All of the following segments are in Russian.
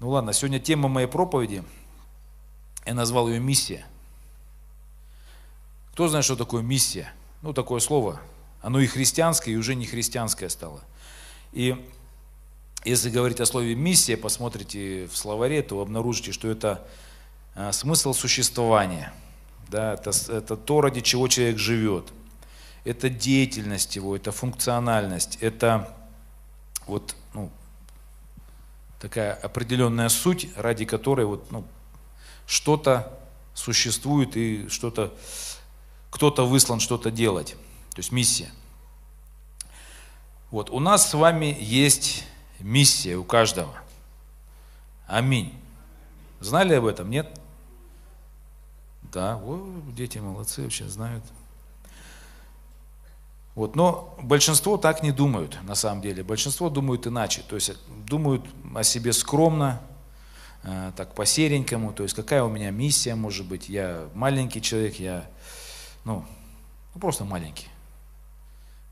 Ну ладно, сегодня тема моей проповеди, я назвал ее «Миссия». Кто знает, что такое миссия? Ну, такое слово. Оно и христианское, и уже не христианское стало. И если говорить о слове «миссия», посмотрите в словаре, то обнаружите, что это а, смысл существования. Да, это, это то, ради чего человек живет. Это деятельность его, это функциональность, это вот, такая определенная суть, ради которой вот, ну, что-то существует и что-то, кто-то выслан что-то делать. То есть миссия. Вот, у нас с вами есть миссия у каждого. Аминь. Знали об этом, нет? Да, о, дети молодцы, вообще знают. Вот, но большинство так не думают, на самом деле. Большинство думают иначе. То есть думают о себе скромно, э, так по-серенькому. То есть какая у меня миссия может быть. Я маленький человек, я ну, ну просто маленький.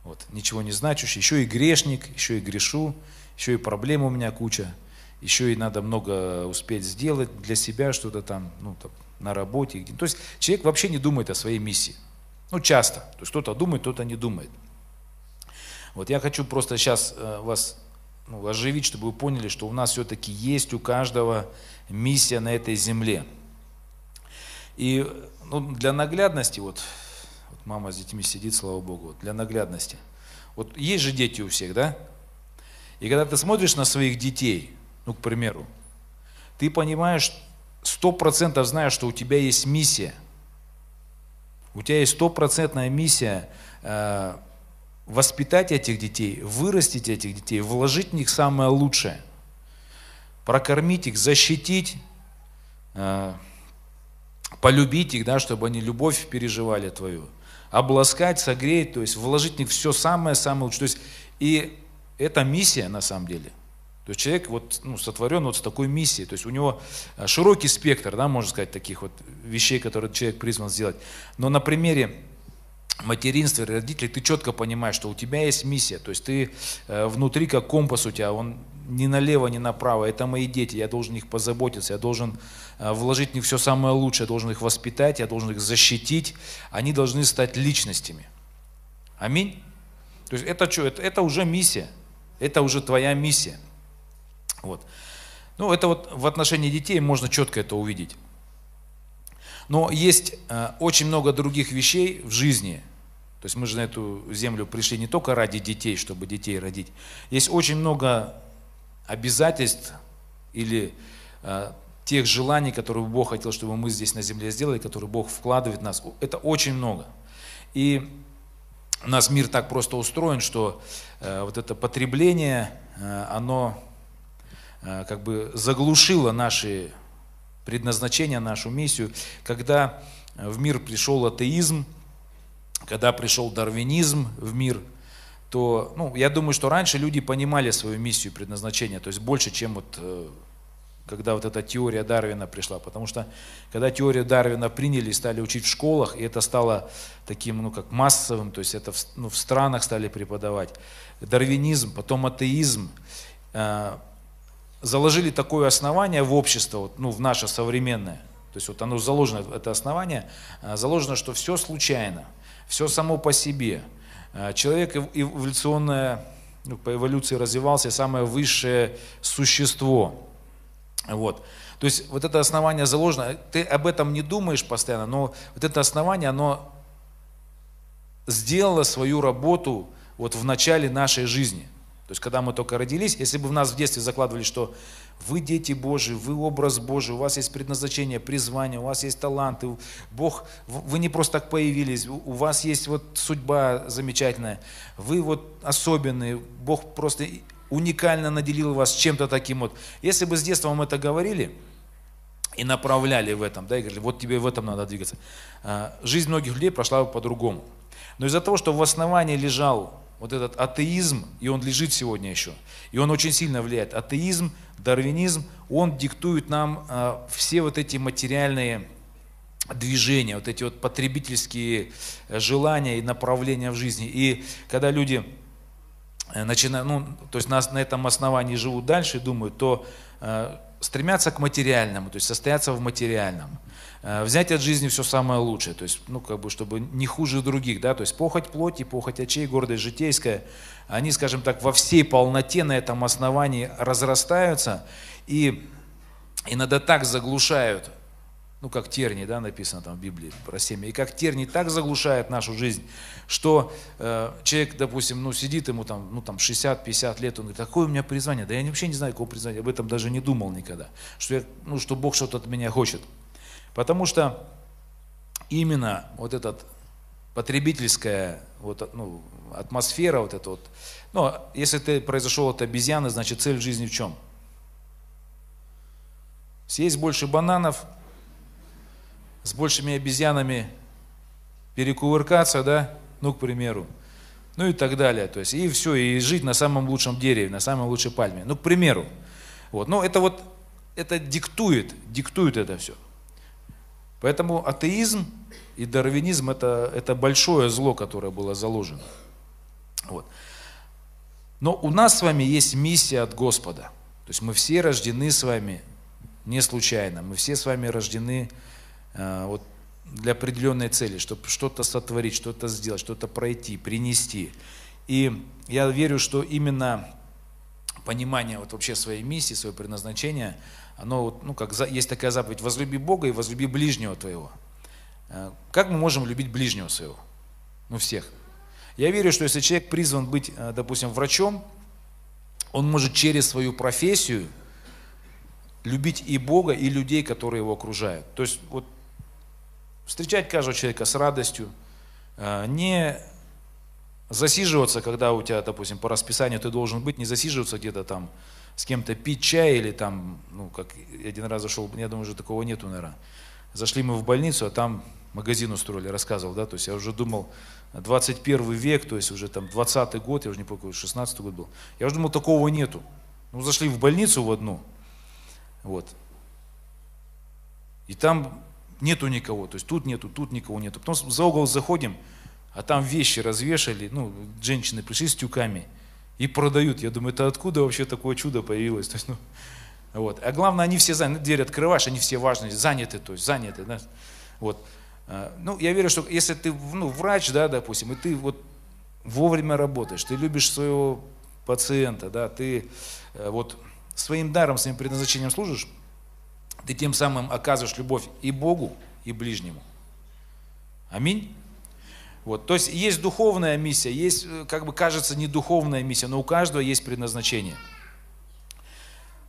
Вот, ничего не значущий. Еще и грешник, еще и грешу, еще и проблем у меня куча. Еще и надо много успеть сделать для себя, что-то там, ну, там на работе. То есть человек вообще не думает о своей миссии. Ну, часто. То есть кто-то думает, кто-то не думает. Вот я хочу просто сейчас э, вас ну, оживить, чтобы вы поняли, что у нас все-таки есть у каждого миссия на этой земле. И ну, для наглядности, вот, вот мама с детьми сидит, слава Богу, вот, для наглядности. Вот есть же дети у всех, да? И когда ты смотришь на своих детей, ну, к примеру, ты понимаешь, сто процентов знаешь, что у тебя есть миссия – у тебя есть стопроцентная миссия э, воспитать этих детей, вырастить этих детей, вложить в них самое лучшее, прокормить их, защитить, э, полюбить их, да, чтобы они любовь переживали твою, обласкать, согреть, то есть вложить в них все самое-самое лучшее. То есть, и это миссия на самом деле. То есть человек вот, ну, сотворен вот с такой миссией. То есть у него э, широкий спектр, да, можно сказать, таких вот вещей, которые человек призван сделать. Но на примере материнства и родителей ты четко понимаешь, что у тебя есть миссия. То есть ты э, внутри как компас у тебя, он ни налево, ни направо. Это мои дети, я должен их позаботиться, я должен э, вложить в них все самое лучшее, я должен их воспитать, я должен их защитить. Они должны стать личностями. Аминь. То есть это что? Это, это уже миссия. Это уже твоя миссия. Вот. Ну, это вот в отношении детей можно четко это увидеть. Но есть э, очень много других вещей в жизни. То есть мы же на эту землю пришли не только ради детей, чтобы детей родить. Есть очень много обязательств или э, тех желаний, которые Бог хотел, чтобы мы здесь на земле сделали, которые Бог вкладывает в нас. Это очень много. И у нас мир так просто устроен, что э, вот это потребление, оно как бы заглушила наши предназначения, нашу миссию, когда в мир пришел атеизм, когда пришел дарвинизм в мир, то, ну, я думаю, что раньше люди понимали свою миссию, предназначение, то есть больше, чем вот э, когда вот эта теория Дарвина пришла. Потому что когда теорию Дарвина приняли и стали учить в школах, и это стало таким, ну, как массовым, то есть это в, ну, в странах стали преподавать, дарвинизм, потом атеизм, э, заложили такое основание в общество, вот, ну, в наше современное, то есть вот оно заложено, это основание, а, заложено, что все случайно, все само по себе. А, человек эволюционное, ну, по эволюции развивался, самое высшее существо. Вот. То есть вот это основание заложено, ты об этом не думаешь постоянно, но вот это основание, оно сделало свою работу вот в начале нашей жизни – то есть, когда мы только родились, если бы в нас в детстве закладывали, что вы дети Божии, вы образ Божий, у вас есть предназначение, призвание, у вас есть таланты, Бог, вы не просто так появились, у вас есть вот судьба замечательная, вы вот особенные, Бог просто уникально наделил вас чем-то таким вот. Если бы с детства вам это говорили и направляли в этом, да, и говорили, вот тебе в этом надо двигаться, а, жизнь многих людей прошла бы по-другому. Но из-за того, что в основании лежал вот этот атеизм, и он лежит сегодня еще, и он очень сильно влияет. Атеизм, дарвинизм, он диктует нам э, все вот эти материальные движения, вот эти вот потребительские э, желания и направления в жизни. И когда люди э, начинают, ну, то есть на, на этом основании живут дальше, думают, то э, стремятся к материальному, то есть состояться в материальном. Э, взять от жизни все самое лучшее, то есть, ну, как бы, чтобы не хуже других, да, то есть похоть плоти, похоть очей, гордость житейская, они, скажем так, во всей полноте на этом основании разрастаются и иногда так заглушают, ну, как терни, да, написано там в Библии про семя, и как терни так заглушает нашу жизнь, что э, человек, допустим, ну, сидит ему там, ну, там 60-50 лет, он говорит, какое у меня призвание? Да я вообще не знаю, какого призвания, об этом даже не думал никогда, что, я, ну, что Бог что-то от меня хочет. Потому что именно вот эта потребительская вот, ну, атмосфера, вот эта вот, ну, если ты произошел от обезьяны, значит цель жизни в чем? Съесть больше бананов, с большими обезьянами перекувыркаться, да, ну, к примеру, ну и так далее. То есть, и все, и жить на самом лучшем дереве, на самой лучшей пальме. Ну, к примеру. Вот. Но это вот, это диктует, диктует это все. Поэтому атеизм и дарвинизм это, это большое зло, которое было заложено. Вот. Но у нас с вами есть миссия от Господа. То есть мы все рождены с вами не случайно. Мы все с вами рождены э, вот, для определенной цели, чтобы что-то сотворить, что-то сделать, что-то пройти, принести. И я верю, что именно понимание вот вообще своей миссии, своего предназначения – оно, ну, как есть такая заповедь, возлюби Бога и возлюби ближнего твоего. Э, как мы можем любить ближнего своего? Ну, всех. Я верю, что если человек призван быть, э, допустим, врачом, он может через свою профессию любить и Бога, и людей, которые его окружают. То есть вот встречать каждого человека с радостью, э, не засиживаться, когда у тебя, допустим, по расписанию ты должен быть, не засиживаться где-то там с кем-то пить чай или там, ну, как один раз зашел, я думаю, уже такого нету, наверное. Зашли мы в больницу, а там магазин устроили, рассказывал, да, то есть я уже думал, 21 век, то есть уже там 20 год, я уже не помню, 16 год был. Я уже думал, такого нету. Ну, зашли в больницу в одну, вот. И там нету никого, то есть тут нету, тут никого нету. Потом за угол заходим, а там вещи развешали, ну, женщины пришли с тюками – и продают. Я думаю, это откуда вообще такое чудо появилось? То есть, ну, вот. А главное, они все заняты, дверь открываешь, они все важные, заняты, то есть заняты. Да? Вот. А, ну, я верю, что если ты ну, врач, да, допустим, и ты вот вовремя работаешь, ты любишь своего пациента, да, ты э, вот своим даром, своим предназначением служишь, ты тем самым оказываешь любовь и Богу, и ближнему. Аминь. Вот, то есть есть духовная миссия, есть, э, как бы кажется, не духовная миссия, но у каждого есть предназначение.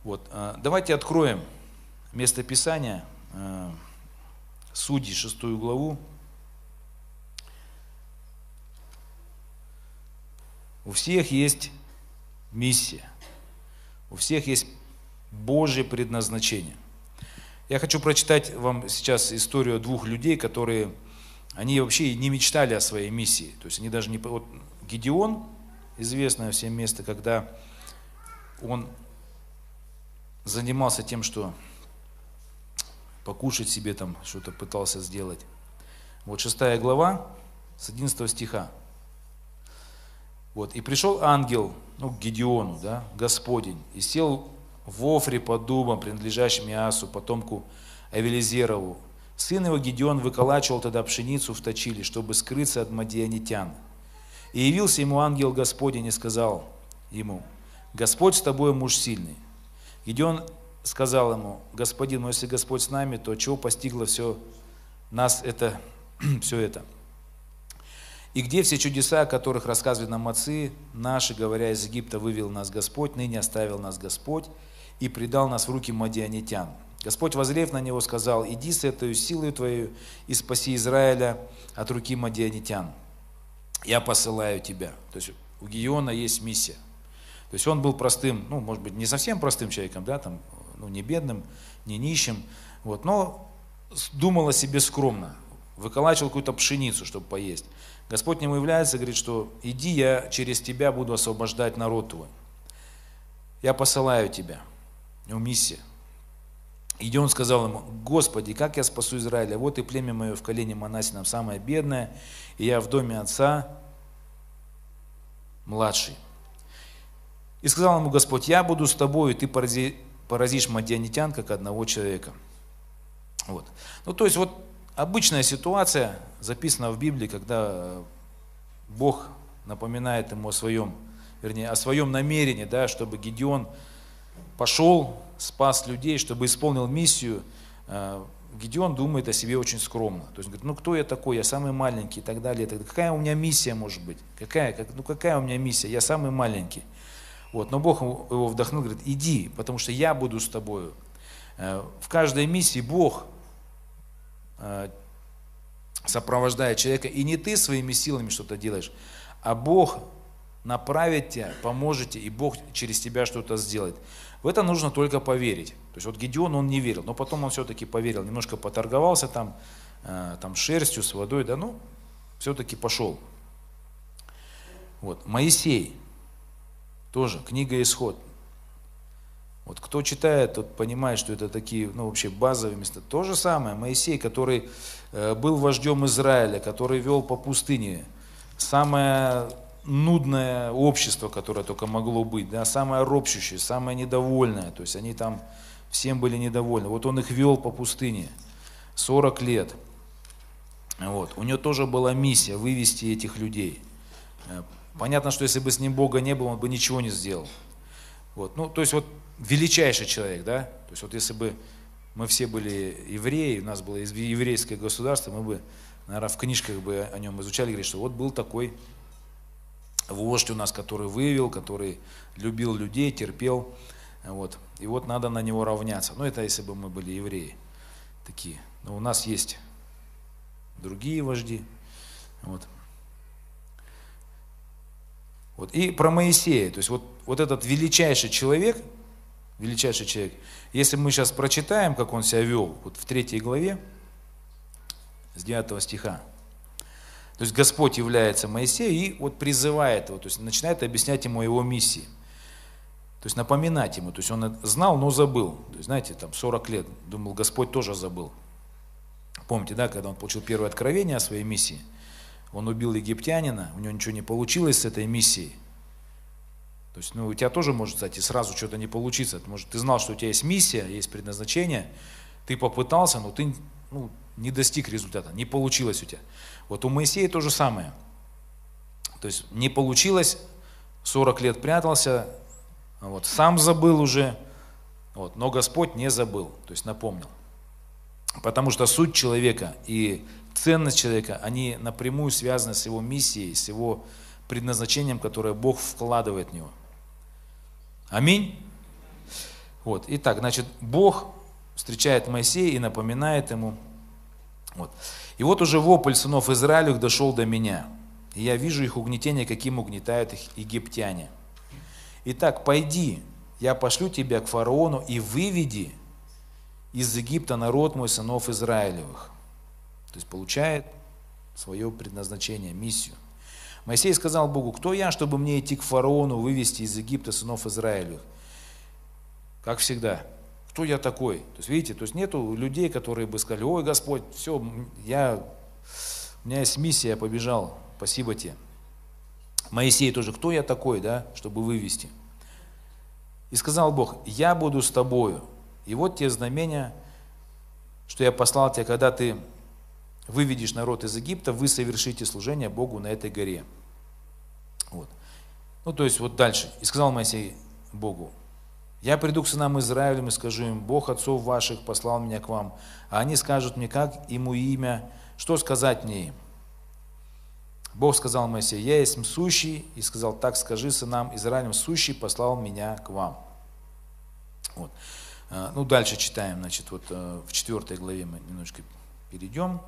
Вот, э, давайте откроем место Писания, э, Судьи, шестую главу. У всех есть миссия, у всех есть Божье предназначение. Я хочу прочитать вам сейчас историю двух людей, которые они вообще не мечтали о своей миссии. То есть они даже не... Вот Гедеон, известное всем место, когда он занимался тем, что покушать себе там что-то пытался сделать. Вот шестая глава с 11 стиха. Вот, и пришел ангел, ну, к Гедеону, да, Господень, и сел в Офре под дубом, принадлежащим Иасу, потомку Авелизерову, Сын его Гедеон выколачивал тогда пшеницу в точиле, чтобы скрыться от мадианитян. И явился ему ангел Господень и сказал ему, Господь с тобой, муж сильный. Гедеон сказал ему, Господин, но если Господь с нами, то чего постигло все нас это, все это? И где все чудеса, о которых рассказывали нам отцы наши, говоря, из Египта вывел нас Господь, ныне оставил нас Господь и предал нас в руки мадианитян. Господь, возрев на него, сказал, иди с этой силой твою и спаси Израиля от руки мадианитян. Я посылаю тебя. То есть у Гиона есть миссия. То есть он был простым, ну, может быть, не совсем простым человеком, да, там, ну, не бедным, не нищим, вот, но думал о себе скромно, выколачивал какую-то пшеницу, чтобы поесть. Господь ему является, говорит, что иди, я через тебя буду освобождать народ твой. Я посылаю тебя. У миссия. И он сказал ему, Господи, как я спасу Израиля? Вот и племя мое в колене Манасином самое бедное, и я в доме отца младший. И сказал ему Господь, я буду с тобой, и ты порази поразишь мадианитян, как одного человека. Вот. Ну, то есть вот обычная ситуация, записана в Библии, когда Бог напоминает ему о своем, вернее, о своем намерении, да, чтобы Гедеон пошел, спас людей, чтобы исполнил миссию. Э, Гедеон думает о себе очень скромно. То есть говорит, ну кто я такой, я самый маленький и так далее. Так, какая у меня миссия может быть? Какая, как, ну какая у меня миссия? Я самый маленький. Вот, но Бог его вдохнул, говорит, иди, потому что я буду с тобою. Э, в каждой миссии Бог э, сопровождает человека, и не ты своими силами что-то делаешь, а Бог направит тебя, поможет тебе, и Бог через тебя что-то сделает. В это нужно только поверить. То есть вот Гедеон, он не верил, но потом он все-таки поверил, немножко поторговался там, э, там шерстью, с водой, да, ну, все-таки пошел. Вот, Моисей, тоже, книга Исход. Вот кто читает, тот понимает, что это такие, ну, вообще базовые места. То же самое, Моисей, который э, был вождем Израиля, который вел по пустыне. Самое нудное общество, которое только могло быть, да, самое ропщущее, самое недовольное. То есть они там всем были недовольны. Вот он их вел по пустыне 40 лет. Вот. У него тоже была миссия вывести этих людей. Э, Понятно, что если бы с ним Бога не было, он бы ничего не сделал. Вот. Ну, то есть вот величайший человек, да? То есть вот если бы мы все были евреи, у нас было еврейское государство, мы бы, наверное, в книжках бы о нем изучали, говорили, что вот был такой вождь у нас, который вывел, который любил людей, терпел. Вот. И вот надо на него равняться. Ну, это если бы мы были евреи такие. Но у нас есть другие вожди. Вот. Вот. И про Моисея, то есть вот, вот этот величайший человек, величайший человек, если мы сейчас прочитаем, как он себя вел, вот в третьей главе, с 9 стиха, то есть Господь является Моисею и вот призывает его, то есть начинает объяснять ему его миссии. То есть напоминать ему, то есть он знал, но забыл. То есть, знаете, там 40 лет, думал, Господь тоже забыл. Помните, да, когда он получил первое откровение о своей миссии – он убил египтянина, у него ничего не получилось с этой миссией. То есть, ну, у тебя тоже может, кстати, сразу что-то не получиться. Может, ты знал, что у тебя есть миссия, есть предназначение, ты попытался, но ты ну, не достиг результата, не получилось у тебя. Вот у Моисея то же самое. То есть не получилось, 40 лет прятался, вот, сам забыл уже, вот, но Господь не забыл, то есть напомнил. Потому что суть человека и ценность человека, они напрямую связаны с его миссией, с его предназначением, которое Бог вкладывает в него. Аминь. Вот. Итак, значит, Бог встречает Моисея и напоминает ему. Вот. И вот уже вопль сынов Израилевых дошел до меня. И я вижу их угнетение, каким угнетают их египтяне. Итак, пойди, я пошлю тебя к фараону и выведи из Египта народ мой сынов Израилевых. То есть получает свое предназначение, миссию. Моисей сказал Богу, кто я, чтобы мне идти к фараону, вывести из Египта сынов Израилевых? Как всегда, кто я такой? То есть, видите, то есть нету людей, которые бы сказали, ой, Господь, все, я, у меня есть миссия, я побежал, спасибо тебе. Моисей тоже, кто я такой, да, чтобы вывести? И сказал Бог, я буду с тобою. И вот те знамения, что я послал тебя, когда ты выведешь народ из Египта, вы совершите служение Богу на этой горе. Вот. Ну, то есть, вот дальше. И сказал Моисей Богу, я приду к сынам Израилем и скажу им, Бог отцов ваших послал меня к вам, а они скажут мне, как ему имя, что сказать мне им. Бог сказал Моисею, я есть сущий, и сказал, так скажи сынам Израилем, сущий послал меня к вам. Вот. А, ну, дальше читаем, значит, вот э, в четвертой главе мы немножко перейдем.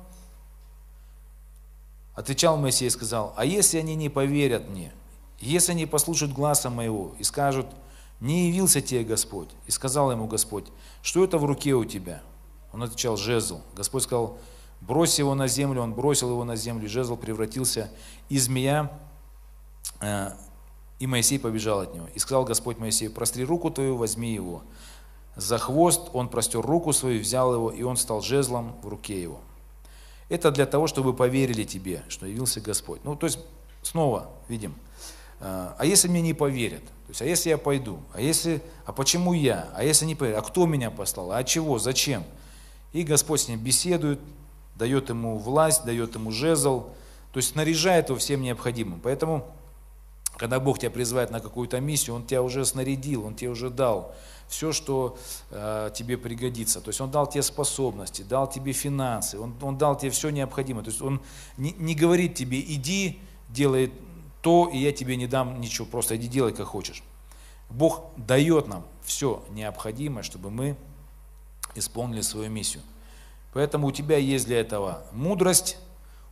Отвечал Моисей и сказал, а если они не поверят мне, если они послушают глаза моего и скажут, не явился тебе Господь, и сказал ему Господь, что это в руке у тебя? Он отвечал, жезл. Господь сказал, брось его на землю, он бросил его на землю, и жезл превратился из змея, э, и Моисей побежал от него. И сказал Господь Моисею, простри руку твою, возьми его. За хвост он простер руку свою, взял его, и он стал жезлом в руке его. Это для того, чтобы поверили тебе, что явился Господь. Ну, то есть, снова видим, а, а если мне не поверят? Есть, а если я пойду? А если, а почему я? А если не поверят? А кто меня послал? А чего? Зачем? И Господь с ним беседует, дает ему власть, дает ему жезл, то есть снаряжает его всем необходимым. Поэтому, когда Бог тебя призывает на какую-то миссию, Он тебя уже снарядил, Он тебе уже дал все, что э, тебе пригодится. То есть Он дал тебе способности, дал тебе финансы, Он, он дал тебе все необходимое. То есть Он не, не говорит тебе, иди, делай то, и я тебе не дам ничего, просто иди делай, как хочешь. Бог дает нам все необходимое, чтобы мы исполнили свою миссию. Поэтому у тебя есть для этого мудрость,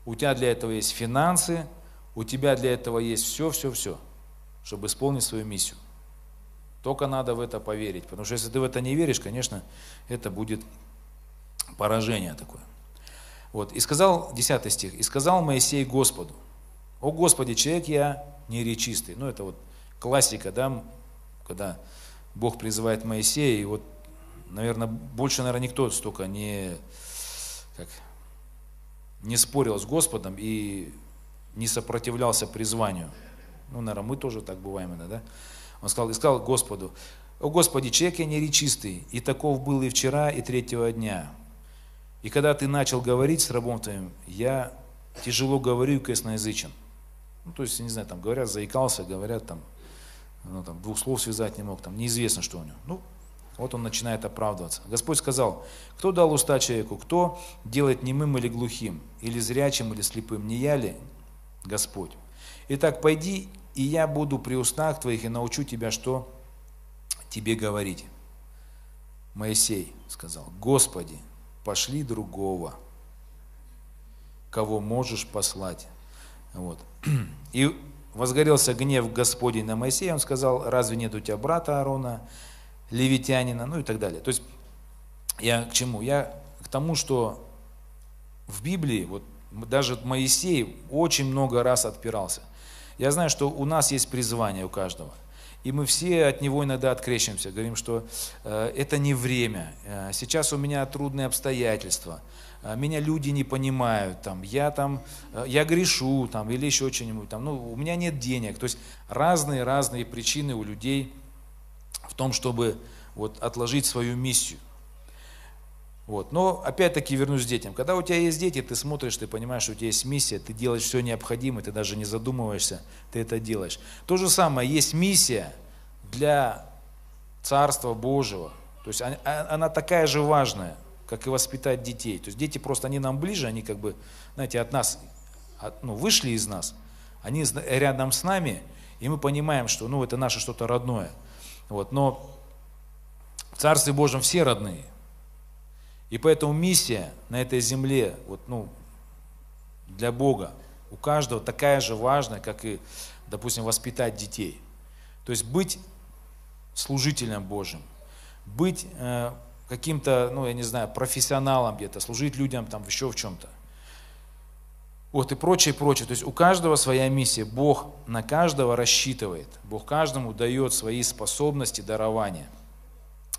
у тебя для этого есть финансы, у тебя для этого есть все, все, все, чтобы исполнить свою миссию. Только надо в это поверить, потому что если ты в это не веришь, конечно, это будет поражение такое. Вот. И сказал, 10 стих, «И сказал Моисей Господу, о Господи, человек я неречистый. Ну, это вот классика, да, когда Бог призывает Моисея, и вот, наверное, больше, наверное, никто столько не, как, не спорил с Господом и не сопротивлялся призванию. Ну, наверное, мы тоже так бываем иногда, да? Он сказал, и сказал Господу, «О Господи, человек я неречистый, и таков был и вчера, и третьего дня. И когда ты начал говорить с рабом твоим, я тяжело говорю и косноязычен». Ну, то есть, не знаю, там говорят, заикался, говорят, там, ну, там, двух слов связать не мог, там, неизвестно, что у него. Ну, вот он начинает оправдываться. Господь сказал, кто дал уста человеку, кто делает немым или глухим, или зрячим, или слепым, не я ли Господь? Итак, пойди, и я буду при устах твоих и научу тебя, что тебе говорить. Моисей сказал, Господи, пошли другого, кого можешь послать. Вот. И возгорелся гнев Господень на Моисея, он сказал, разве нет у тебя брата Аарона, левитянина, ну и так далее. То есть я к чему? Я к тому, что в Библии, вот даже Моисей очень много раз отпирался. Я знаю, что у нас есть призвание у каждого. И мы все от него иногда открещиваемся, говорим, что э, это не время, э, сейчас у меня трудные обстоятельства, меня люди не понимают, там, я там, э, я грешу, там, или еще что-нибудь, там, ну, у меня нет денег. То есть разные-разные причины у людей в том, чтобы вот, отложить свою миссию. Вот. Но опять-таки вернусь к детям. Когда у тебя есть дети, ты смотришь, ты понимаешь, что у тебя есть миссия, ты делаешь все необходимое, ты даже не задумываешься, ты это делаешь. То же самое, есть миссия для Царства Божьего. То есть она, она такая же важная как и воспитать детей. То есть дети просто, они нам ближе, они как бы, знаете, от нас, от, ну, вышли из нас, они рядом с нами, и мы понимаем, что, ну, это наше что-то родное. Вот, но в Царстве Божьем все родные. И поэтому миссия на этой земле, вот, ну, для Бога, у каждого такая же важная, как и, допустим, воспитать детей. То есть быть служителем Божьим, быть э, каким-то, ну, я не знаю, профессионалом где-то, служить людям там еще в чем-то. Вот и прочее, прочее. То есть у каждого своя миссия. Бог на каждого рассчитывает. Бог каждому дает свои способности, дарования.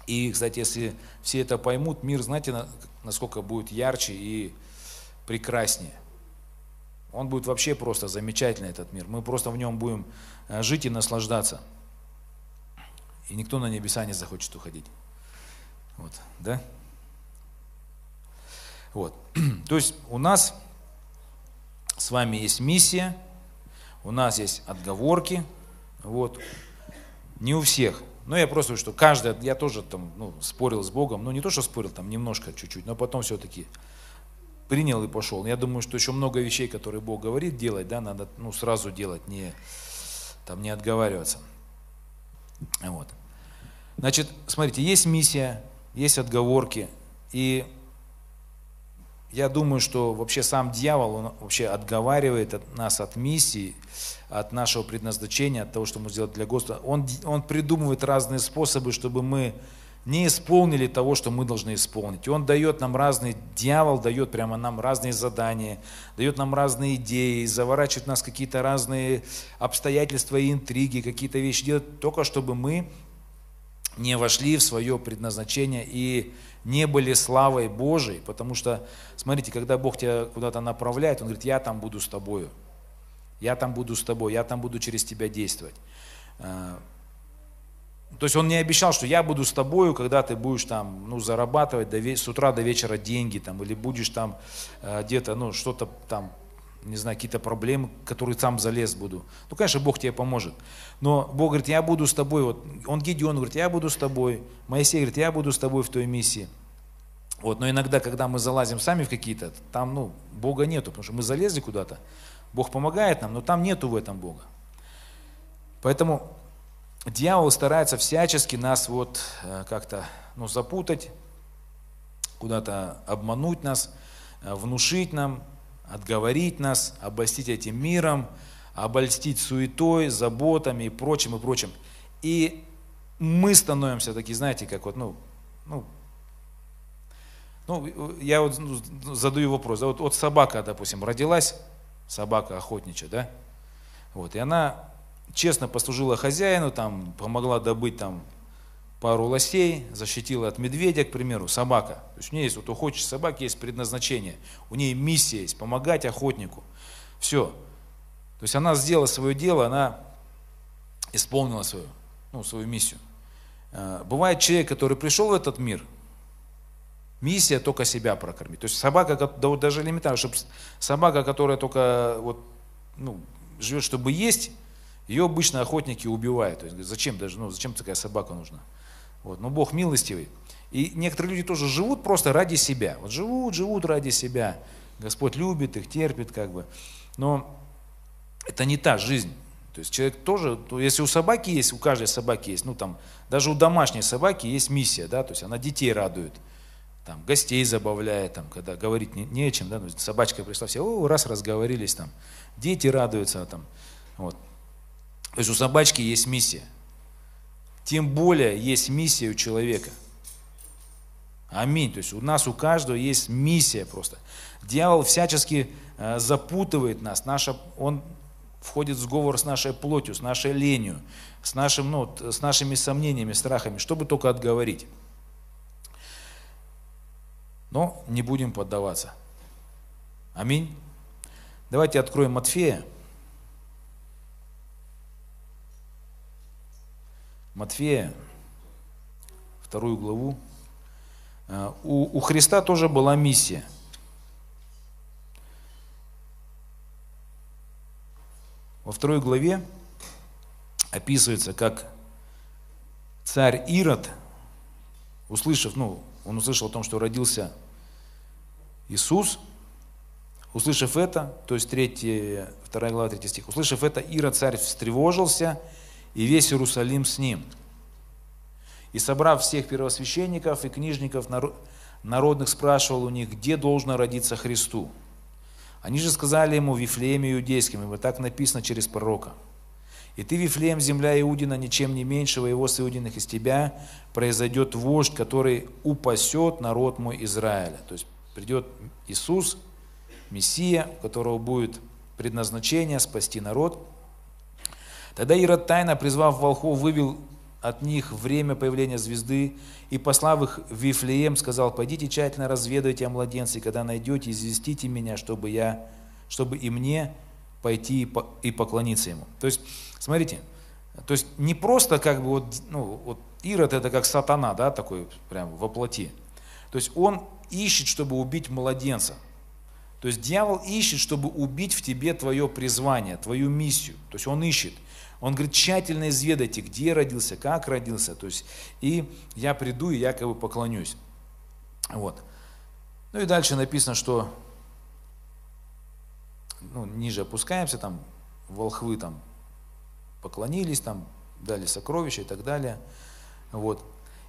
И, кстати, если все это поймут, мир, знаете, насколько будет ярче и прекраснее. Он будет вообще просто замечательный, этот мир. Мы просто в нем будем э, жить и наслаждаться. И никто на небеса не захочет уходить. Вот, да? Вот. То есть у нас с вами есть миссия, у нас есть отговорки, вот. Не у всех. Но я просто, что каждый, я тоже там, ну, спорил с Богом, ну, не то, что спорил, там, немножко, чуть-чуть, но потом все-таки принял и пошел. Я думаю, что еще много вещей, которые Бог говорит делать, да, надо, ну, сразу делать, не, там, не отговариваться. Вот. Значит, смотрите, есть миссия, есть отговорки. И я думаю, что вообще сам дьявол, он вообще отговаривает от нас от миссии, от нашего предназначения, от того, что мы сделать для Господа. Он, он придумывает разные способы, чтобы мы не исполнили того, что мы должны исполнить. Он дает нам разные, дьявол дает прямо нам разные задания, дает нам разные идеи, заворачивает нас какие-то разные обстоятельства и интриги, какие-то вещи делает, только чтобы мы не вошли в свое предназначение и не были славой Божией, потому что, смотрите, когда Бог тебя куда-то направляет, Он говорит, я там буду с тобою. я там буду с тобой, я там буду через тебя действовать. Э, то есть он не обещал, что я буду с тобою, когда ты будешь там, ну, зарабатывать до, с утра до вечера деньги, там, или будешь там э, где-то, ну, что-то там, не знаю, какие-то проблемы, которые сам залез буду. Ну, конечно, Бог тебе поможет. Но Бог говорит, я буду с тобой. Вот он Гедеон говорит, я буду с тобой. Моисей говорит, я буду с тобой в той миссии. Вот, но иногда, когда мы залазим сами в какие-то, там, ну, Бога нету, потому что мы залезли куда-то, Бог помогает нам, но там нету в этом Бога. Поэтому дьявол старается всячески нас вот э, как-то ну, запутать, куда-то обмануть нас, э, внушить нам, отговорить нас, обольстить этим миром, обольстить суетой, заботами и прочим, и прочим. И мы становимся такие, знаете, как вот, ну, ну, ну я вот ну, задаю вопрос, да, вот, вот собака, допустим, родилась, собака охотничья, да, вот, и она честно послужила хозяину, там, помогла добыть там пару лосей, защитила от медведя, к примеру, собака. То есть у нее есть, вот у охотничьей собаки есть предназначение, у нее миссия есть, помогать охотнику. Все. То есть она сделала свое дело, она исполнила свою, ну, свою миссию. А, бывает человек, который пришел в этот мир, миссия только себя прокормить. То есть собака, да вот даже элементарно, чтобы собака, которая только вот, ну, живет, чтобы есть, ее обычно охотники убивают. То есть, зачем даже, ну, зачем такая собака нужна? Вот. Но Бог милостивый. И некоторые люди тоже живут просто ради себя. Вот живут, живут ради себя. Господь любит их, терпит как бы. Но это не та жизнь. То есть человек тоже, если у собаки есть, у каждой собаки есть, ну там, даже у домашней собаки есть миссия, да, то есть она детей радует, там, гостей забавляет, там, когда говорить не, не о чем, да, ну, собачка пришла, все, о, раз разговорились, там, дети радуются, там, вот. То есть у собачки есть миссия. Тем более есть миссия у человека. Аминь. То есть у нас, у каждого есть миссия просто. Дьявол всячески э, запутывает нас. Наша, он входит в сговор с нашей плотью, с нашей ленью, с, нашим, ну, с нашими сомнениями, страхами, чтобы только отговорить. Но не будем поддаваться. Аминь. Давайте откроем Матфея. Матфея, вторую главу. Э, у, у Христа тоже была миссия. Во второй главе описывается, как царь Ирод, услышав, ну, он услышал о том, что родился Иисус, услышав это, то есть 3, 2 глава, 3 стих, услышав это, Ирод царь встревожился – весь Иерусалим с ним. И собрав всех первосвященников и книжников народных, спрашивал у них, где должно родиться Христу. Они же сказали ему, Вифлееме иудейским, ибо так написано через пророка. И ты, Вифлеем, земля Иудина, ничем не меньшего его с Иудиных из тебя произойдет вождь, который упасет народ мой Израиля. То есть придет Иисус, Мессия, у которого будет предназначение спасти народ, Тогда Ирод тайно, призвав волхов, вывел от них время появления звезды и, послав их в Вифлеем, сказал, пойдите тщательно разведайте о младенце, и когда найдете, известите меня, чтобы, я, чтобы и мне пойти и поклониться ему. То есть, смотрите, то есть не просто как бы вот, ну, вот Ирод это как сатана, да, такой прям воплоти. То есть он ищет, чтобы убить младенца. То есть дьявол ищет, чтобы убить в тебе твое призвание, твою миссию. То есть он ищет. Он говорит, тщательно изведайте, где родился, как родился. То есть, и я приду и якобы поклонюсь. Вот. Ну и дальше написано, что ну, ниже опускаемся, там волхвы там поклонились, там дали сокровища и так далее. Вот.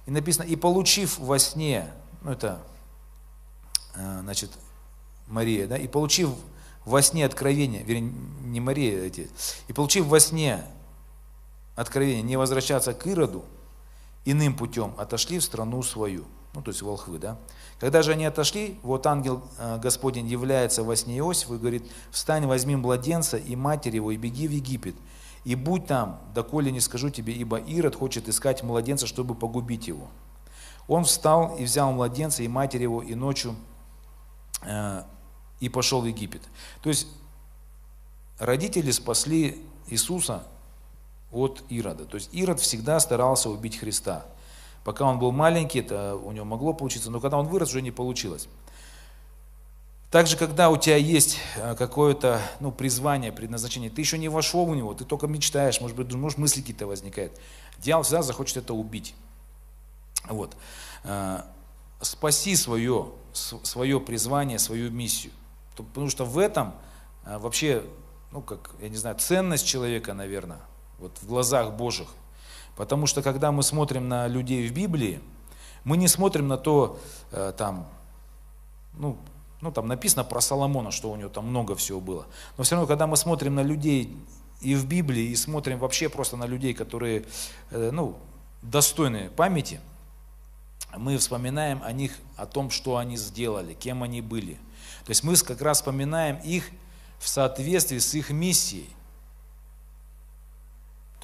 И написано, и получив во сне, ну это, э, значит, Мария, да, и получив во сне откровение, вернее, не Мария эти, и получив во сне откровение не возвращаться к Ироду, иным путем отошли в страну свою. Ну, то есть волхвы, да. Когда же они отошли, вот ангел э, Господень является во сне Иосифу и говорит, встань, возьми младенца и матерь его, и беги в Египет, и будь там, доколе не скажу тебе, ибо Ирод хочет искать младенца, чтобы погубить его. Он встал и взял младенца и матерь его, и ночью э, и пошел в Египет. То есть родители спасли Иисуса от Ирода. То есть Ирод всегда старался убить Христа. Пока он был маленький, это у него могло получиться, но когда он вырос, уже не получилось. Также, когда у тебя есть э, какое-то ну, призвание, предназначение, ты еще не вошел в него, ты только мечтаешь, может быть, может, мысли какие-то возникают. Дьявол всегда захочет это убить. Вот. Э, спаси свое, свое призвание, свою миссию. Потому что в этом э, вообще, ну как, я не знаю, ценность человека, наверное, вот в глазах Божьих. Потому что когда мы смотрим на людей в Библии, мы не смотрим на то, там, ну, ну, там написано про Соломона, что у него там много всего было. Но все равно, когда мы смотрим на людей и в Библии, и смотрим вообще просто на людей, которые, э, ну, достойны памяти, мы вспоминаем о них, о том, что они сделали, кем они были. То есть мы как раз вспоминаем их в соответствии с их миссией.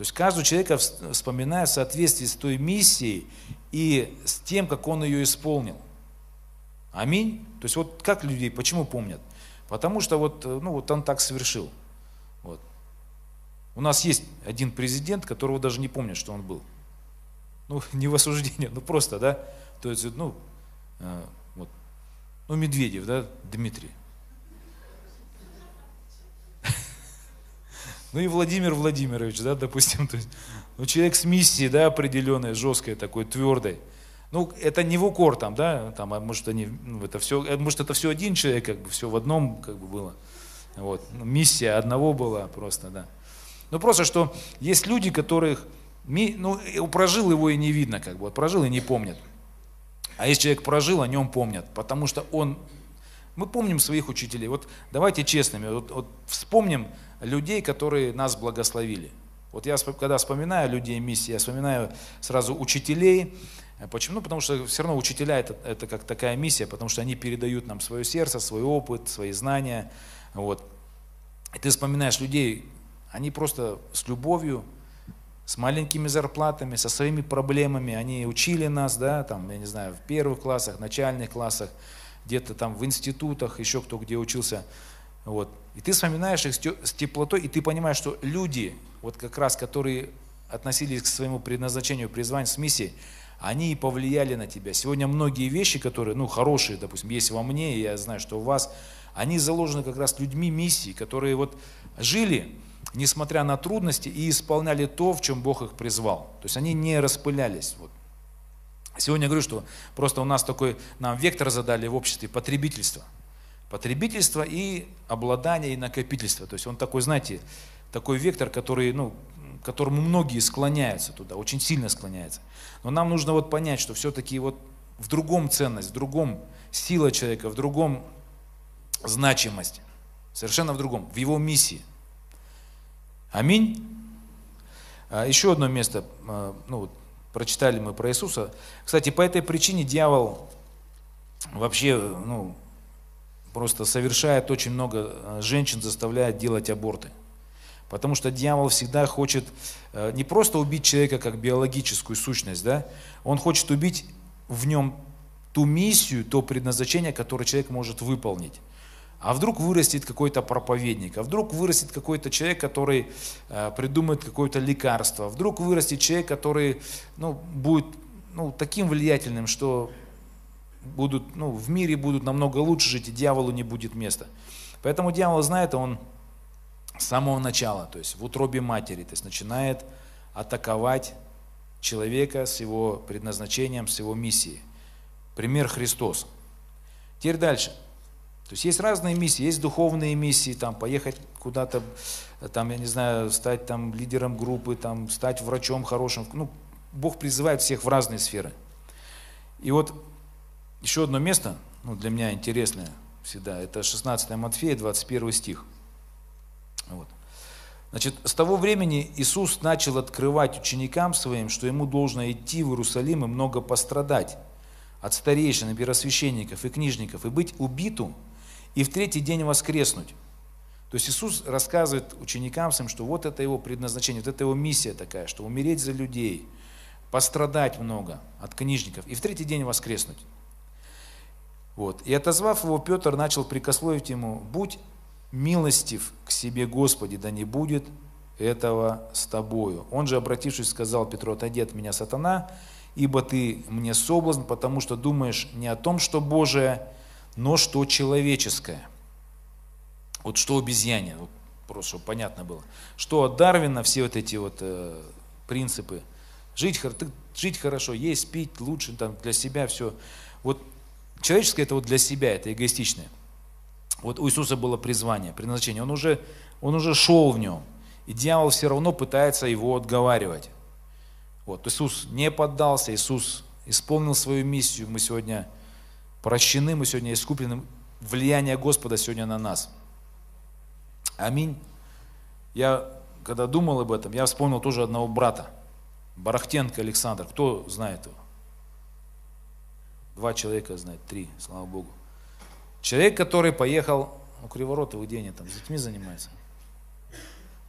То есть каждый человек вспоминает в соответствии с той миссией и с тем, как он ее исполнил. Аминь. То есть вот как людей, почему помнят? Потому что вот, э, ну, вот он так совершил. Вот. У нас есть один президент, которого даже не помнят, что он был. Ну, не в осуждение, ну просто, да. То есть, ну, э, вот, ну, Медведев, да, Дмитрий. Ну и Владимир Владимирович, да, допустим, то есть, ну, человек с миссией, да, определенной, жесткой, такой, твердой. Ну, это не в укор там, да, там, а может, они, ну, это все, э, может, это все один человек, как бы, все в одном, как бы, было. Вот, ну, миссия одного была просто, да. Ну, просто, что есть люди, которых, ну, прожил его и не видно, как бы, прожил и не помнят. А если человек прожил, о нем помнят, потому что он, мы помним своих учителей. Вот давайте честными, вот, вот вспомним людей, которые нас благословили. Вот я, когда вспоминаю людей миссии, я вспоминаю сразу учителей, Э, почему? Ну, потому что все равно учителя это, это как такая миссия, потому что они передают нам свое сердце, свой опыт, свои знания. Вот. И ты вспоминаешь людей, они просто с любовью, с маленькими зарплатами, со своими проблемами, они учили нас, да, там, я не знаю, в первых классах, начальных классах, где-то там в институтах, еще кто где учился. Вот. И ты вспоминаешь их с теплотой, и ты понимаешь, что люди, вот как раз, которые относились к своему предназначению, призванию с миссией, они и повлияли на тебя. Сегодня многие вещи, которые, ну, хорошие, допустим, есть во мне, я знаю, что у вас, они заложены как раз людьми миссии, которые вот жили, несмотря на трудности, и исполняли то, в чем Бог их призвал. То есть они не распылялись. Вот. Сегодня я говорю, что просто у нас такой, нам вектор задали в обществе потребительства. Потребительство и обладание, и накопительство. То есть он такой, знаете, такой вектор, который, ну, которому многие склоняются туда, очень сильно склоняются. Но нам нужно вот понять, что все-таки вот в другом ценность, в другом сила человека, в другом значимость, совершенно в другом, в его миссии. Аминь. А, еще одно место, а, ну, вот, прочитали мы про Иисуса. Кстати, по этой причине дьявол вообще, ну, просто совершает очень много а, женщин, заставляет делать аборты. Потому что дьявол всегда хочет э, не просто убить человека как биологическую сущность, да? он хочет убить в нем ту миссию, то предназначение, которое человек может выполнить. А вдруг вырастет какой-то проповедник, а вдруг вырастет какой-то человек, который э, придумает какое-то лекарство, а вдруг вырастет человек, который ну, будет ну, таким влиятельным, что будут, ну, в мире будут намного лучше жить, и дьяволу не будет места. Поэтому дьявол знает, он с самого начала, то есть в утробе матери, то есть начинает атаковать человека с его предназначением, с его миссией. Пример Христос. Теперь дальше. То есть есть разные миссии, есть духовные миссии, там, поехать куда-то, там, я не знаю, стать там лидером группы, там, стать врачом хорошим. Ну, Бог призывает всех в разные сферы. И вот еще одно место, ну, для меня интересное всегда, это 16 Матфея, 21 стих. Вот. Значит, с того времени Иисус начал открывать ученикам своим, что ему должно идти в Иерусалим и много пострадать от старейшин и первосвященников и книжников, и быть убиту, и в третий день воскреснуть. То есть Иисус рассказывает ученикам своим, что вот это его предназначение, вот это его миссия такая, что умереть за людей, пострадать много от книжников, и в третий день воскреснуть. Вот. И отозвав его, Петр начал прикословить ему, будь милостив к себе Господи, да не будет этого с тобою. Он же, обратившись, сказал Петру, отойди от меня, сатана, ибо ты мне соблазн, потому что думаешь не о том, что Божие, но что человеческое. Вот что обезьяне, вот просто чтобы понятно было. Что от Дарвина все вот эти вот э, принципы. Жить, жить хорошо, есть, пить лучше, там, для себя все. Вот человеческое это вот для себя, это эгоистичное. Вот у Иисуса было призвание, предназначение. Он уже, он уже шел в нем. И дьявол все равно пытается его отговаривать. Вот, Иисус не поддался, Иисус исполнил свою миссию. Мы сегодня прощены, мы сегодня искуплены. Влияние Господа сегодня на нас. Аминь. Я, когда думал об этом, я вспомнил тоже одного брата, Барахтенко Александр. Кто знает его? Два человека знают, три, слава Богу. Человек, который поехал, ну, Криворотовый где они там, с детьми занимается?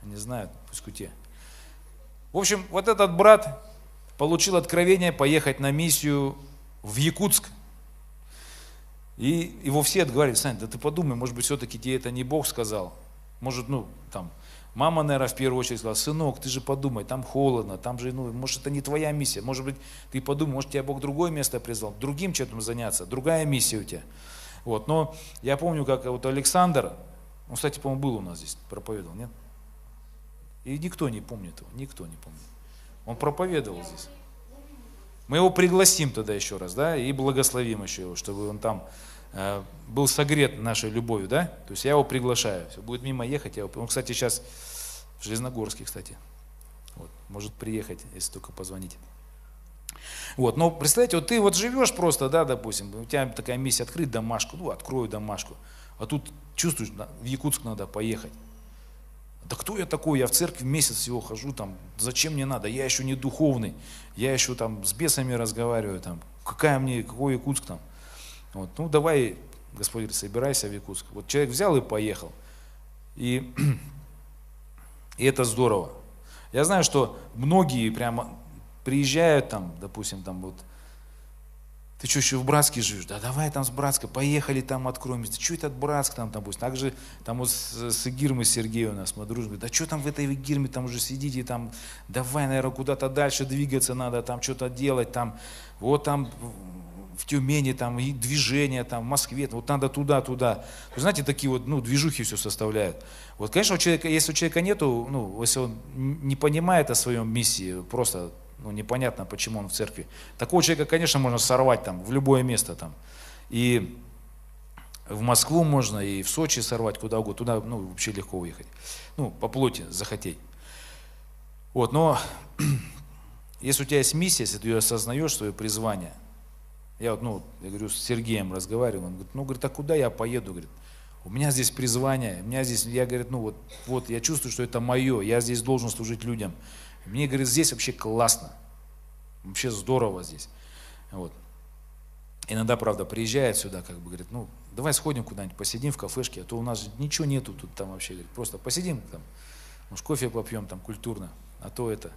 Они знают, пусть куте. В общем, вот этот брат получил откровение поехать на миссию в Якутск. И его все отговаривали, Сань, да ты подумай, может быть, все-таки тебе это не Бог сказал. Может, ну, там, мама, наверное, в первую очередь сказала, сынок, ты же подумай, там холодно, там же, ну, может, это не твоя миссия. Может быть, ты подумай, может, тебя Бог другое место призвал, другим чем-то заняться, другая миссия у тебя. Вот, но я помню, как вот Александр, он, кстати, по-моему, был у нас здесь, проповедовал, нет? И никто не помнит его, никто не помнит. Он проповедовал здесь. Мы его пригласим тогда еще раз, да, и благословим еще его, чтобы он там э, был согрет нашей любовью, да. То есть я его приглашаю. Все, будет мимо ехать. Я его, он, кстати, сейчас в Железногорске, кстати. Вот, может приехать, если только позвонить. Вот, но представляете, вот ты вот живешь просто, да, допустим, у тебя такая миссия открыть домашку, ну, открою домашку, а тут чувствуешь, в Якутск надо поехать. Да кто я такой? Я в церкви месяц всего хожу, там, зачем мне надо? Я еще не духовный, я еще там с бесами разговариваю, там, какая мне, какой Якутск там? Вот, ну давай, Господь говорит, собирайся в Якутск. Вот человек взял и поехал. И, и это здорово. Я знаю, что многие прямо приезжают там, допустим, там вот ты что, еще в Братске живешь? Да давай там с Братска, поехали там откроем. Да что это от Братска там, допустим? Так же там вот с, с Игирмой Сергей у нас, мы дружим. Да что там в этой Игирме, там уже сидите, там, давай, наверное, куда-то дальше двигаться надо, там что-то делать, там, вот там в Тюмени, там, и движение, там, в Москве, вот надо туда, туда. Знаете, такие вот, ну, движухи все составляют. Вот, конечно, у человека, если у человека нету, ну, если он не понимает о своем миссии, просто ну, непонятно, почему он в церкви. Такого человека, конечно, можно сорвать там, в любое место там. И в Москву можно, и в Сочи сорвать, куда угодно. Туда, ну, вообще легко уехать. Ну, по плоти захотеть. Вот, но если у тебя есть миссия, если ты ее осознаешь, свое призвание, я вот, ну, я говорю, с Сергеем разговаривал, он говорит, ну, говорит, а куда я поеду, говорит, у меня здесь призвание, у меня здесь, я, говорит, ну, вот, вот, я чувствую, что это мое, я здесь должен служить людям. Мне, говорит, здесь вообще классно. Вообще здорово здесь. Вот. Иногда, правда, приезжает сюда, как бы говорит, ну, давай сходим куда-нибудь, посидим в кафешке, а то у нас ничего нету тут там вообще. Говорит, просто посидим там, может, кофе попьем там культурно, а то это.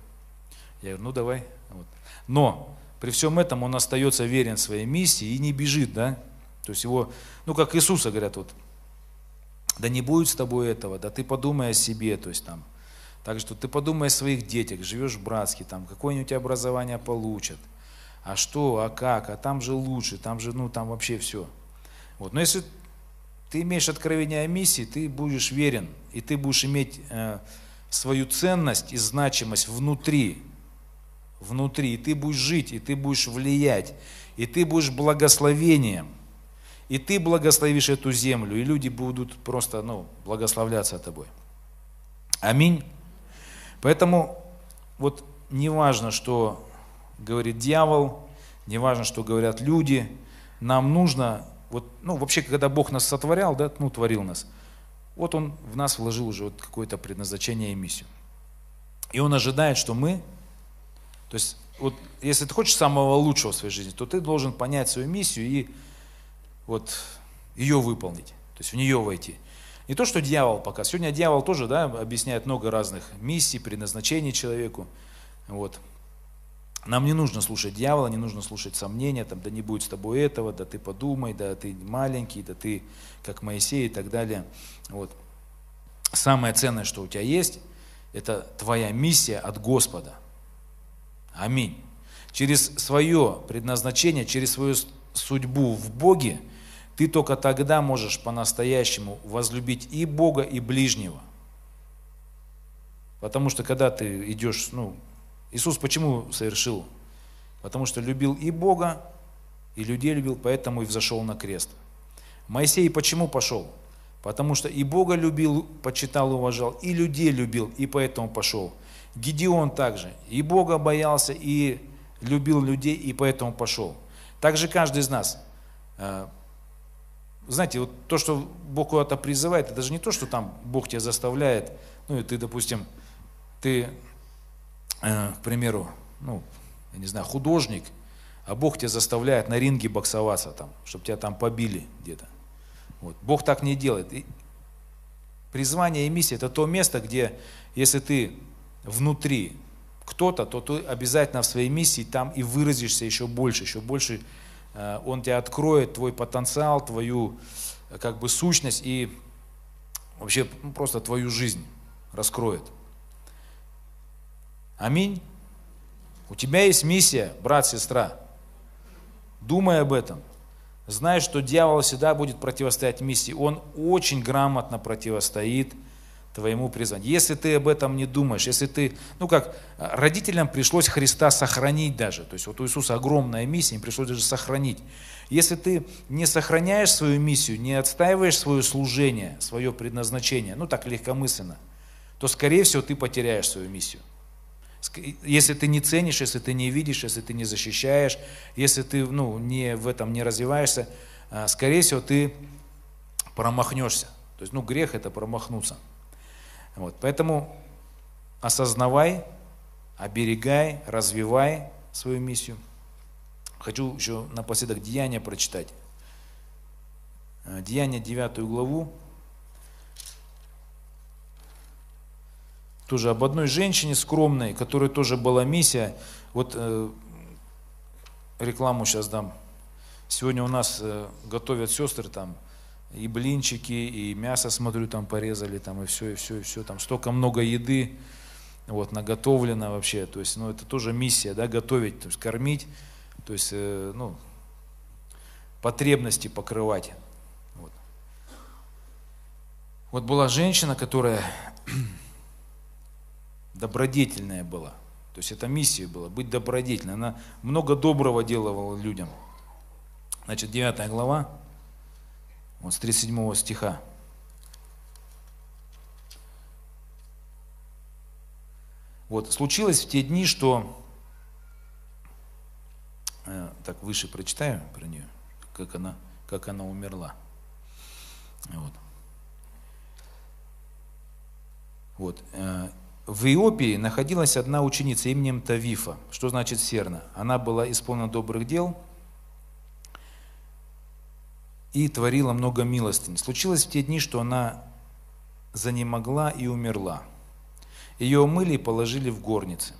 Я говорю, ну давай. Вот. Но при всем этом он остается верен своей миссии и не бежит, да. То есть его, ну как Иисуса говорят, вот, да не будет с тобой этого, да ты подумай о себе, то есть там, так что ты подумай о своих детях, живешь в Братске, там, какое у тебя образование получат, а что, а как, а там же лучше, там же, ну, там вообще все. Вот. Но если ты имеешь откровение о миссии, ты будешь верен, и ты будешь иметь э, свою ценность и значимость внутри, внутри, и ты будешь жить, и ты будешь влиять, и ты будешь благословением, и ты благословишь эту землю, и люди будут просто, ну, благословляться тобой. Аминь. Поэтому вот не важно, что говорит дьявол, не важно, что говорят люди, нам нужно, вот, ну вообще, когда Бог нас сотворял, да, ну творил нас, вот Он в нас вложил уже вот какое-то предназначение и миссию. И Он ожидает, что мы, то есть вот если ты хочешь самого лучшего в своей жизни, то ты должен понять свою миссию и вот ее выполнить, то есть в нее войти. Не то, что дьявол пока. Сегодня дьявол тоже да, объясняет много разных миссий, предназначений человеку. Вот. Нам не нужно слушать дьявола, не нужно слушать сомнения, там, да не будет с тобой этого, да ты подумай, да ты маленький, да ты как Моисей и так далее. Вот. самое ценное, что у тебя есть, это твоя миссия от Господа. Аминь. Через свое предназначение, через свою судьбу в Боге, ты только тогда можешь по-настоящему возлюбить и Бога, и ближнего. Потому что когда ты идешь, ну, Иисус почему совершил? Потому что любил и Бога, и людей любил, поэтому и взошел на крест. Моисей почему пошел? Потому что и Бога любил, почитал, уважал, и людей любил, и поэтому пошел. Гедеон также. И Бога боялся, и любил людей, и поэтому пошел. Также каждый из нас. Знаете, вот то, что Бог куда-то призывает, это же не то, что там Бог тебя заставляет, ну и ты, допустим, ты, э, к примеру, ну, я не знаю, художник, а Бог тебя заставляет на ринге боксоваться там, чтобы тебя там побили где-то. Вот. Бог так не делает. И призвание и миссия – это то место, где, если ты внутри кто-то, то ты обязательно в своей миссии там и выразишься еще больше, еще больше он тебя откроет, твой потенциал, твою э, как бы сущность и вообще ну, просто твою жизнь раскроет. Аминь. У тебя есть миссия, брат, сестра. Думай об этом. Знай, что дьявол всегда будет противостоять миссии. Он очень грамотно противостоит твоему призванию. Если ты об этом не думаешь, если ты, ну как, родителям пришлось Христа сохранить даже, то есть вот у Иисуса огромная миссия, им пришлось даже сохранить. Если ты не сохраняешь свою миссию, не отстаиваешь свое служение, свое предназначение, ну так легкомысленно, то скорее всего ты потеряешь свою миссию. Если ты не ценишь, если ты не видишь, если ты не защищаешь, если ты ну, не, в этом не развиваешься, а, скорее всего, ты промахнешься. То есть, ну, грех – это промахнуться. Вот, поэтому осознавай, оберегай, развивай свою миссию. Хочу еще напоследок Деяния прочитать. А, Деяние 9 главу, тоже об одной женщине скромной, которой тоже была миссия. Вот э, рекламу сейчас дам. Сегодня у нас э, готовят сестры там и блинчики, и мясо, смотрю, там порезали, там и все, и все, и все. Там столько много еды, вот, наготовлено вообще. То есть, ну, это тоже миссия, да, готовить, то есть кормить, то есть, э, ну, потребности покрывать. Вот. вот была женщина, которая добродетельная была. То есть это миссия была, быть добродетельной. Она много доброго делала людям. Значит, 9 глава, вот с 37 стиха. Вот, случилось в те дни, что, э, так выше прочитаю про нее, как она, как она умерла. Вот. Вот. Э, в Иопии находилась одна ученица именем Тавифа, что значит серна. Она была исполнена добрых дел и творила много милостынь. Случилось в те дни, что она занемогла и умерла. Ее умыли и положили в горнице.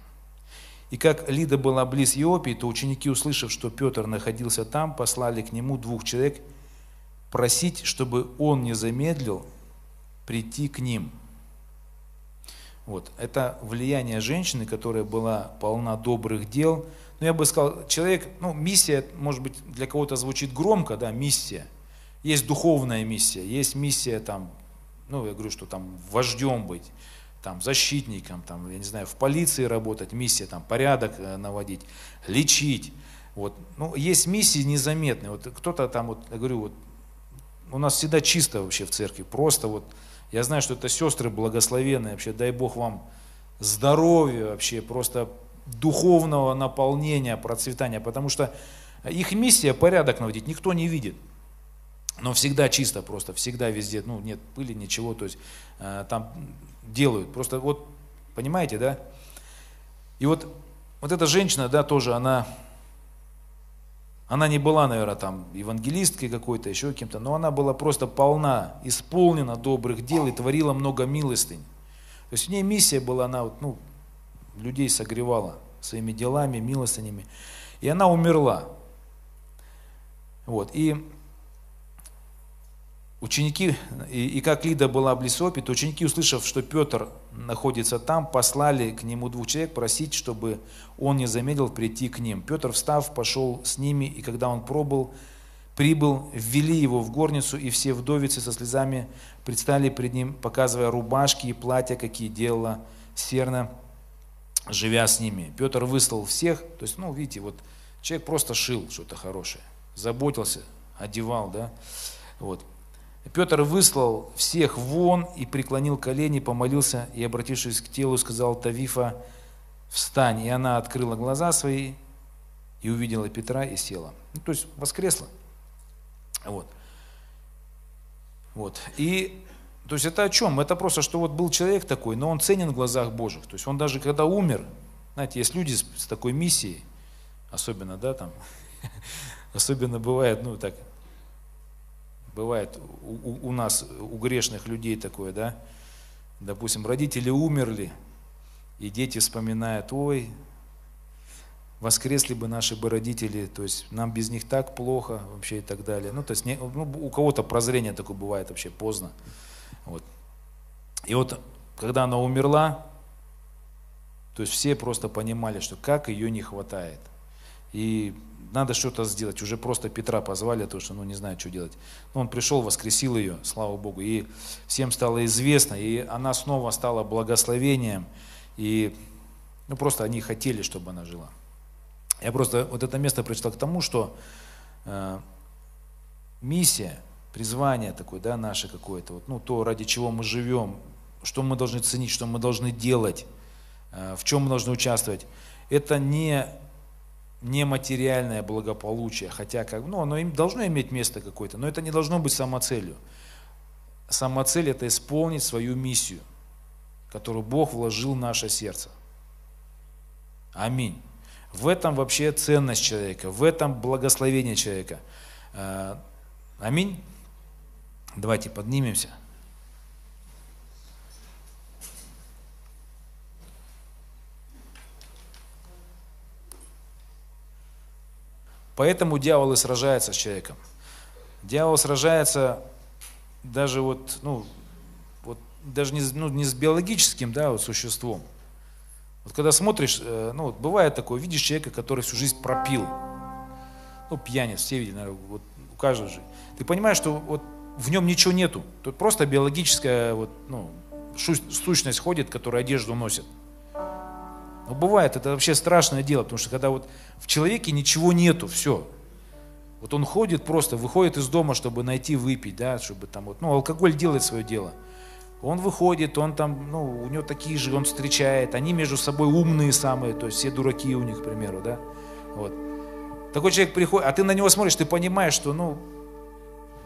И как Лида была близ Иопии, то ученики, услышав, что Петр находился там, послали к нему двух человек просить, чтобы он не замедлил прийти к ним – вот. Это влияние женщины, которая была полна добрых дел. Ну, я бы сказал, человек, ну, миссия, может быть, для кого-то звучит громко, да, миссия. Есть духовная миссия, есть миссия там, ну, я говорю, что там вождем быть, там, защитником, там, я не знаю, в полиции работать, миссия, там, порядок э, наводить, лечить. Вот. Ну, есть миссии незаметные. Вот кто-то там, вот, я говорю, вот, у нас всегда чисто вообще в церкви, просто вот, я знаю, что это сестры благословенные, вообще дай Бог вам здоровья, вообще просто духовного наполнения, процветания, потому что их миссия порядок наводить, никто не видит. Но всегда чисто просто, всегда везде, ну нет пыли, ничего, то есть э, там делают. Просто вот, понимаете, да? И вот, вот эта женщина, да, тоже, она она не была, наверное, там евангелисткой какой-то, еще кем-то, но она была просто полна, исполнена добрых дел и творила много милостынь. То есть в ней миссия была, она вот, ну, людей согревала своими делами, милостынями. И она умерла. Вот. И ученики, и, и как Лида была в Лесопе, то ученики, услышав, что Петр находится там, послали к нему двух человек просить, чтобы он не замедлил прийти к ним. Петр, встав, пошел с ними, и когда он пробыл, прибыл, ввели его в горницу, и все вдовицы со слезами предстали пред ним, показывая рубашки и платья, какие делала Серна, живя с ними. Петр выслал всех, то есть, ну, видите, вот человек просто шил что-то хорошее, заботился, одевал, да, вот. Петр выслал всех вон и преклонил колени, помолился и, обратившись к телу, сказал Тавифа, встань. И она открыла глаза свои и увидела Петра и села. Ну, то есть воскресла. Вот. Вот. И то есть это о чем? Это просто, что вот был человек такой, но он ценен в глазах Божьих. То есть он даже когда умер, знаете, есть люди с, с такой миссией, особенно, да, там, особенно бывает, ну так, Бывает у, у нас, у грешных людей такое, да? Допустим, родители умерли, и дети вспоминают, ой, воскресли бы наши бы родители, то есть нам без них так плохо вообще и так далее. Ну, то есть не, ну, у кого-то прозрение такое бывает вообще поздно. Вот. И вот, когда она умерла, то есть все просто понимали, что как ее не хватает. И надо что-то сделать. Уже просто Петра позвали, потому что, ну, не знаю, что делать. Но он пришел, воскресил ее, слава Богу, и всем стало известно, и она снова стала благословением, и, ну, просто они хотели, чтобы она жила. Я просто вот это место прочитал к тому, что э, миссия, призвание такое, да, наше какое-то, вот, ну, то, ради чего мы живем, что мы должны ценить, что мы должны делать, э, в чем мы должны участвовать, это не нематериальное благополучие, хотя как, ну, оно им должно иметь место какое-то, но это не должно быть самоцелью. Самоцель – это исполнить свою миссию, которую Бог вложил в наше сердце. Аминь. В этом вообще ценность человека, в этом благословение человека. А, аминь. Давайте поднимемся. Поэтому дьявол и сражается с человеком. Дьявол сражается даже вот, ну, вот даже не, ну, не с биологическим, да, вот существом. Вот когда смотришь, э, ну, вот бывает такое, видишь человека, который всю жизнь пропил. Ну, пьяниц, все видели, наверное, вот у каждого же. Ты понимаешь, что вот в нем ничего нету. Тут просто биологическая вот, ну, сущность ходит, которая одежду носит. Но бывает, это вообще страшное дело, потому что когда вот в человеке ничего нету, все. Вот он ходит просто, выходит из дома, чтобы найти выпить, да, чтобы там вот, ну, алкоголь делает свое дело. Он выходит, он там, ну, у него такие же, он встречает, они между собой умные самые, то есть все дураки у них, к примеру, да, вот. Такой человек приходит, а ты на него смотришь, ты понимаешь, что, ну,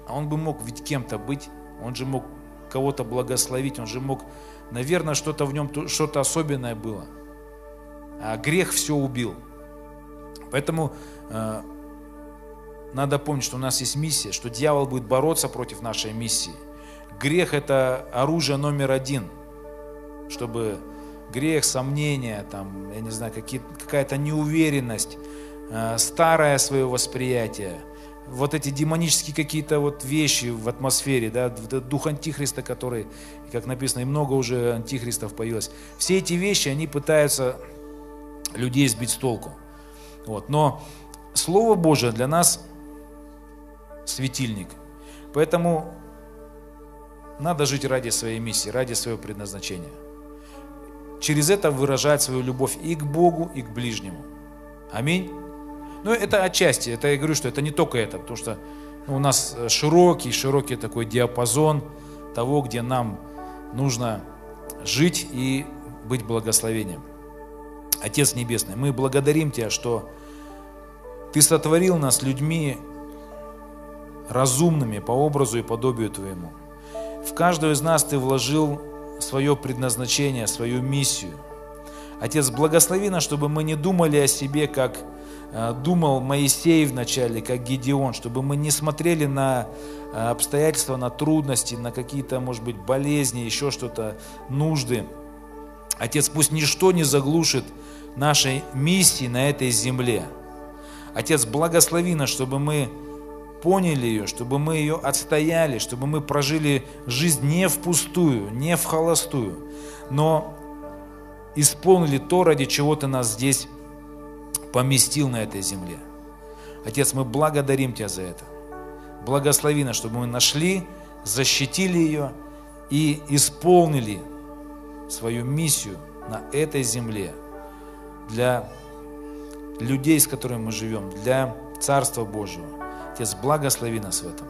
а он бы мог ведь кем-то быть, он же мог кого-то благословить, он же мог, наверное, что-то в нем, что-то особенное было – а грех все убил. Поэтому э, надо помнить, что у нас есть миссия, что дьявол будет бороться против нашей миссии. Грех – это оружие номер один, чтобы грех, сомнения, там, я не знаю, какая-то неуверенность, э, старое свое восприятие, вот эти демонические какие-то вот вещи в атмосфере, да, дух антихриста, который, как написано, и много уже антихристов появилось. Все эти вещи, они пытаются людей сбить с толку. Вот. Но Слово Божие для нас светильник. Поэтому надо жить ради своей миссии, ради своего предназначения. Через это выражать свою любовь и к Богу, и к ближнему. Аминь. Ну, это отчасти, это я говорю, что это не только это, потому что у нас широкий, широкий такой диапазон того, где нам нужно жить и быть благословением. Отец Небесный, мы благодарим Тебя, что Ты сотворил нас людьми разумными по образу и подобию Твоему. В каждого из нас Ты вложил свое предназначение, свою миссию. Отец, благослови нас, чтобы мы не думали о себе, как э, думал Моисей вначале, как Гедеон, чтобы мы не смотрели на э, обстоятельства, на трудности, на какие-то, может быть, болезни, еще что-то, нужды. Отец, пусть ничто не заглушит нашей миссии на этой земле. Отец, благослови нас, чтобы мы поняли ее, чтобы мы ее отстояли, чтобы мы прожили жизнь не впустую, не в холостую, но исполнили то, ради чего Ты нас здесь поместил на этой земле. Отец, мы благодарим Тебя за это. Благослови нас, чтобы мы нашли, защитили ее и исполнили свою миссию на этой земле для людей, с которыми мы живем, для Царства Божьего. Отец, благослови нас в этом.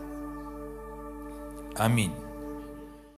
Аминь.